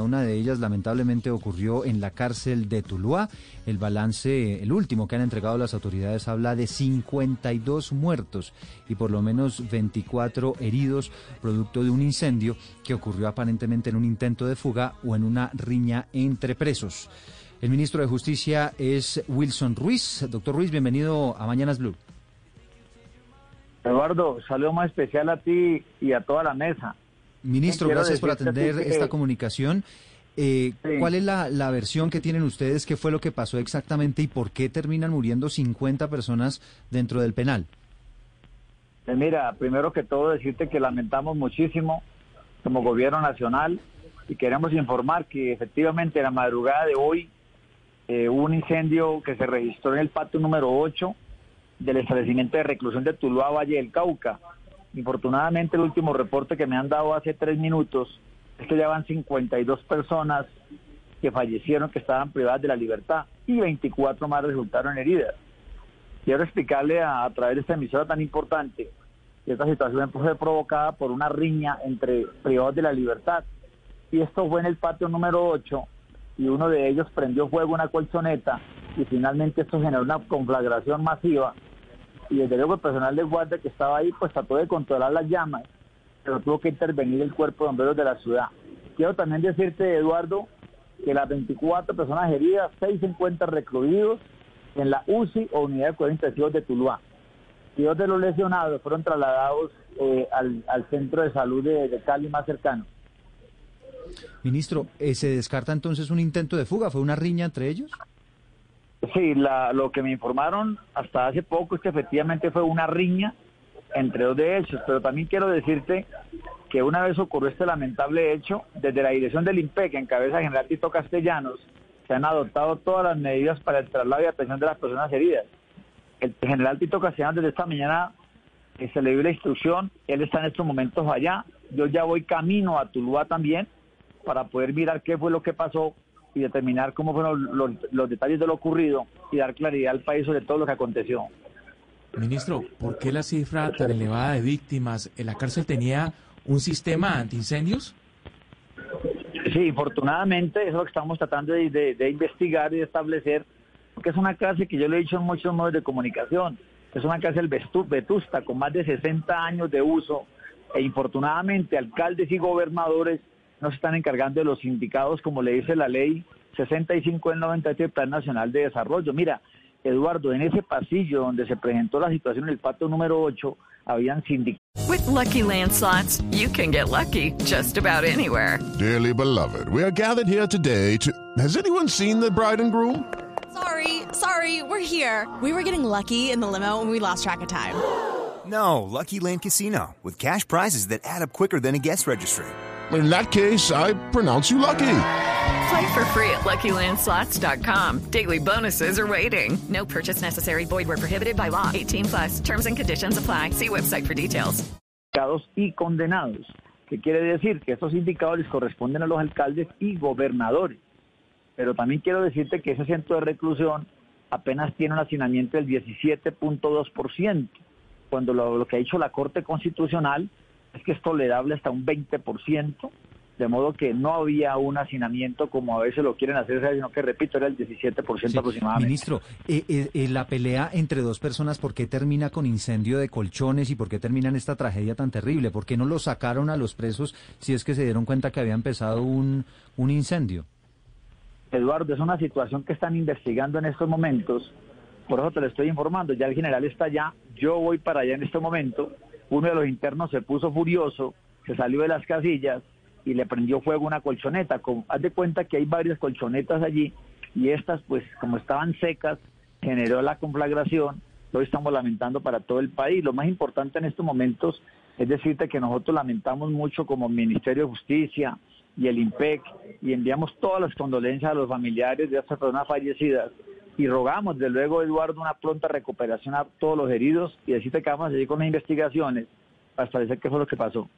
Una de ellas lamentablemente ocurrió en la cárcel de Tuluá. El balance, el último que han entregado las autoridades, habla de 52 muertos y por lo menos 24 heridos producto de un incendio que ocurrió aparentemente en un intento de fuga o en una riña entre presos. El ministro de Justicia es Wilson Ruiz. Doctor Ruiz, bienvenido a Mañanas Blue. Eduardo, saludo más especial a ti y a toda la mesa. Ministro, gracias por atender esta comunicación. Eh, ¿Cuál es la, versión que tienen ustedes? ¿Qué fue lo que pasó exactamente y por qué terminan muriendo 50 personas dentro del penal? Eh, mira, primero que todo decirte que lamentamos muchísimo como gobierno nacional y queremos informar que efectivamente en la madrugada de hoy eh, hubo un incendio que se registró en el patio número 8 del establecimiento de reclusión de Tuluá, Valle del Cauca. Infortunadamente, el último reporte que me han dado hace tres minutos es que ya van 52 personas que fallecieron, que estaban privadas de la libertad, y 24 más resultaron heridas. Quiero explicarle a, través de esta emisora tan importante que esta situación fue provocada por una riña entre privados de la libertad. Y esto fue en el patio número 8, y uno de ellos prendió fuego una colchoneta, y finalmente esto generó una conflagración masiva y desde luego el personal de guardia que estaba ahí pues trató de controlar las llamas, pero tuvo que intervenir el cuerpo de bomberos de la ciudad. Quiero también decirte, Eduardo, que las 24 personas heridas, 6 se encuentran recluidos en la UCI o unidad de cuidados intensivos de Tuluá. Y dos de los lesionados fueron trasladados eh, al, centro de salud de, Cali más cercano. Ministro, eh, ¿se descarta entonces un intento de fuga? ¿Fue una riña entre ellos? Sí, la, lo que me informaron hasta hace poco es que efectivamente fue una riña entre dos de hechos, pero también quiero decirte que una vez ocurrió este lamentable hecho, desde la dirección del IMPEC, en cabeza de General Tito Castellanos, se han adoptado todas las medidas para el traslado y atención de las personas heridas. El general Tito Castellanos desde esta mañana eh, se le dio la instrucción, él está en estos momentos allá, yo ya voy camino a Tuluá también para poder mirar qué fue lo que pasó y determinar cómo fueron los, detalles de lo ocurrido y dar claridad al país sobre todo lo que aconteció. Ministro, ¿por qué la cifra tan elevada de víctimas? ¿En la cárcel tenía un sistema antiincendios? Sí, infortunadamente, eso es lo que estamos tratando de, investigar y de establecer, porque es una cárcel que yo le he dicho en muchos medios de comunicación, es una cárcel vetusta con más de 60 años de uso, e infortunadamente alcaldes y gobernadores no se están encargando de los indicados, como le dice la ley 65 del 97 del Plan Nacional de Desarrollo. Mira, Eduardo, en ese pasillo donde se presentó la situación en el pato número 8, habían sindicatos. With lucky landslots, you can get lucky just about anywhere. Dearly beloved, we are gathered here today to. Has anyone seen the bride and groom? Sorry, sorry, we're here. We were getting lucky in the limo and we lost track of time. No, Lucky Land Casino, with cash prizes that add up quicker than a guest registry in that case, I pronounce you lucky. Play for free at LuckyLandSlots.com. Daily bonuses are waiting. No purchase necessary. Void were prohibited by law. 18 plus. Terms and conditions apply. See website for details. Y condenados. ¿Qué quiere decir? Que estos indicadores corresponden a los alcaldes y gobernadores. Pero también quiero decirte que ese centro de reclusión apenas tiene un hacinamiento del 17.2%, cuando lo, lo que ha dicho la Corte Constitucional es que es tolerable hasta un 20%, de modo que no había un hacinamiento como a veces lo quieren hacer, sino que, repito, era el 17% aproximadamente. Ministro, eh, eh, eh, la pelea entre dos personas, ¿por qué termina con incendio de colchones y por qué termina en esta tragedia tan terrible? ¿Por qué no lo sacaron a los presos si es que se dieron cuenta que había empezado un, un incendio? Eduardo, es una situación que están investigando en estos momentos, por eso te lo estoy informando, ya el general está allá, yo voy para allá en este momento, uno de los internos se puso furioso, se salió de las casillas y le prendió fuego una colchoneta. haz de cuenta que hay varias colchonetas allí y estas, pues como estaban secas, generó la conflagración. Hoy estamos lamentando para todo el país. Lo más importante en estos momentos es decirte que nosotros lamentamos mucho como Ministerio de Justicia, y el IMPEC y enviamos todas las condolencias a los familiares de estas personas fallecidas y rogamos, de luego, Eduardo, una pronta recuperación a todos los heridos y decirte que vamos a seguir con las investigaciones para establecer qué fue lo que pasó.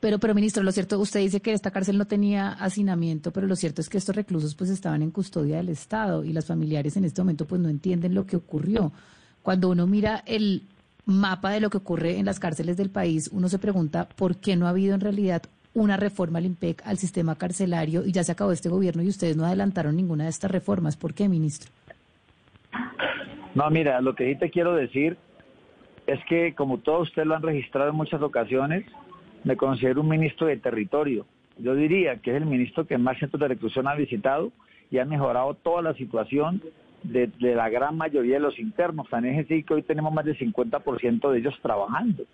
Pero, pero ministro, lo cierto, usted dice que esta cárcel no tenía hacinamiento, pero lo cierto es que estos reclusos pues estaban en custodia del Estado y las familiares en este momento pues no entienden lo que ocurrió. Cuando uno mira el mapa de lo que ocurre en las cárceles del país, uno se pregunta por qué no ha habido en realidad una reforma al IMPEC, al sistema carcelario, y ya se acabó este gobierno y ustedes no adelantaron ninguna de estas reformas. ¿Por qué, ministro? No, mira, lo que sí te quiero decir es que, como todos ustedes lo han registrado en muchas ocasiones, me considero un ministro de territorio. Yo diría que es el ministro que más centros de reclusión ha visitado y ha mejorado toda la situación de, la gran mayoría de los internos. Tan es decir que hoy tenemos más del 50% de ellos trabajando.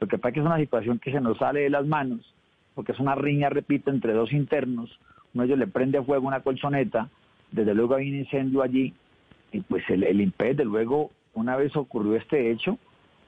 Lo que pasa es que es una situación que se nos sale de las manos, porque es una riña, repito, entre dos internos. Uno de ellos le prende fuego una colchoneta, desde luego hay un incendio allí, y pues el, el IMPED, desde luego, una vez ocurrió este hecho,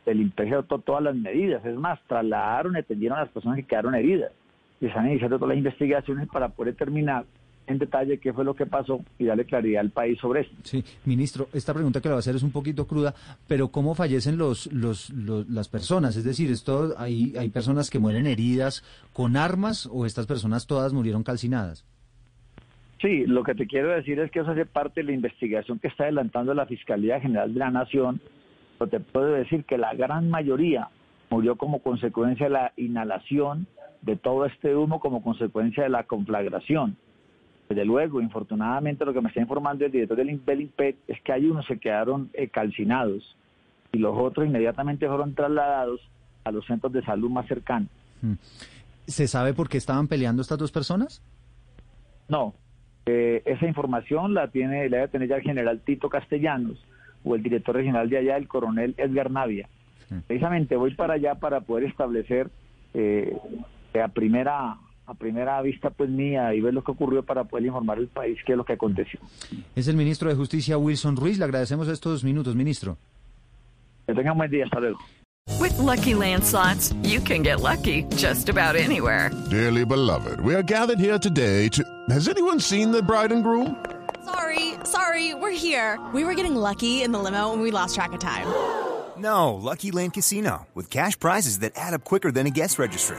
el IMPEG adoptó todas las medidas. Es más, trasladaron y atendieron a las personas que quedaron heridas. Y están iniciando todas las investigaciones para poder determinar en detalle qué fue lo que pasó y darle claridad al país sobre eso. Sí, ministro, esta pregunta que le va a hacer es un poquito cruda, pero ¿cómo fallecen los, los, las personas? Es decir, esto, hay, ¿hay personas que mueren heridas con armas o estas personas todas murieron calcinadas? Sí, lo que te quiero decir es que eso hace parte de la investigación que está adelantando la Fiscalía General de la Nación te puedo decir que la gran mayoría murió como consecuencia de la inhalación de todo este humo, como consecuencia de la conflagración. Desde luego, infortunadamente, lo que me está informando el director del INPEC es que hay unos que quedaron eh, calcinados y los otros inmediatamente fueron trasladados a los centros de salud más cercanos. Mm. ¿Se sabe por qué estaban peleando estas dos personas? No, eh, esa información la tiene, la debe tener ya el general Tito Castellanos o el director regional de allá, el coronel Edgar Navia. Precisamente voy para allá para poder establecer eh, a primera a primera vista pues mía y ver lo que ocurrió para poder informar al país qué es lo que aconteció. Es el ministro de Justicia Wilson Ruiz, le agradecemos estos minutos, ministro. Que tenga un buen día, hasta luego. With lucky landslots, you can get lucky just about anywhere. Dearly beloved, we are gathered here today to Has anyone seen the bride and groom? Sorry, sorry, we're here. We were getting lucky in the limo and we lost track of time. No, Lucky Land Casino, with cash prizes that add up quicker than a guest registry.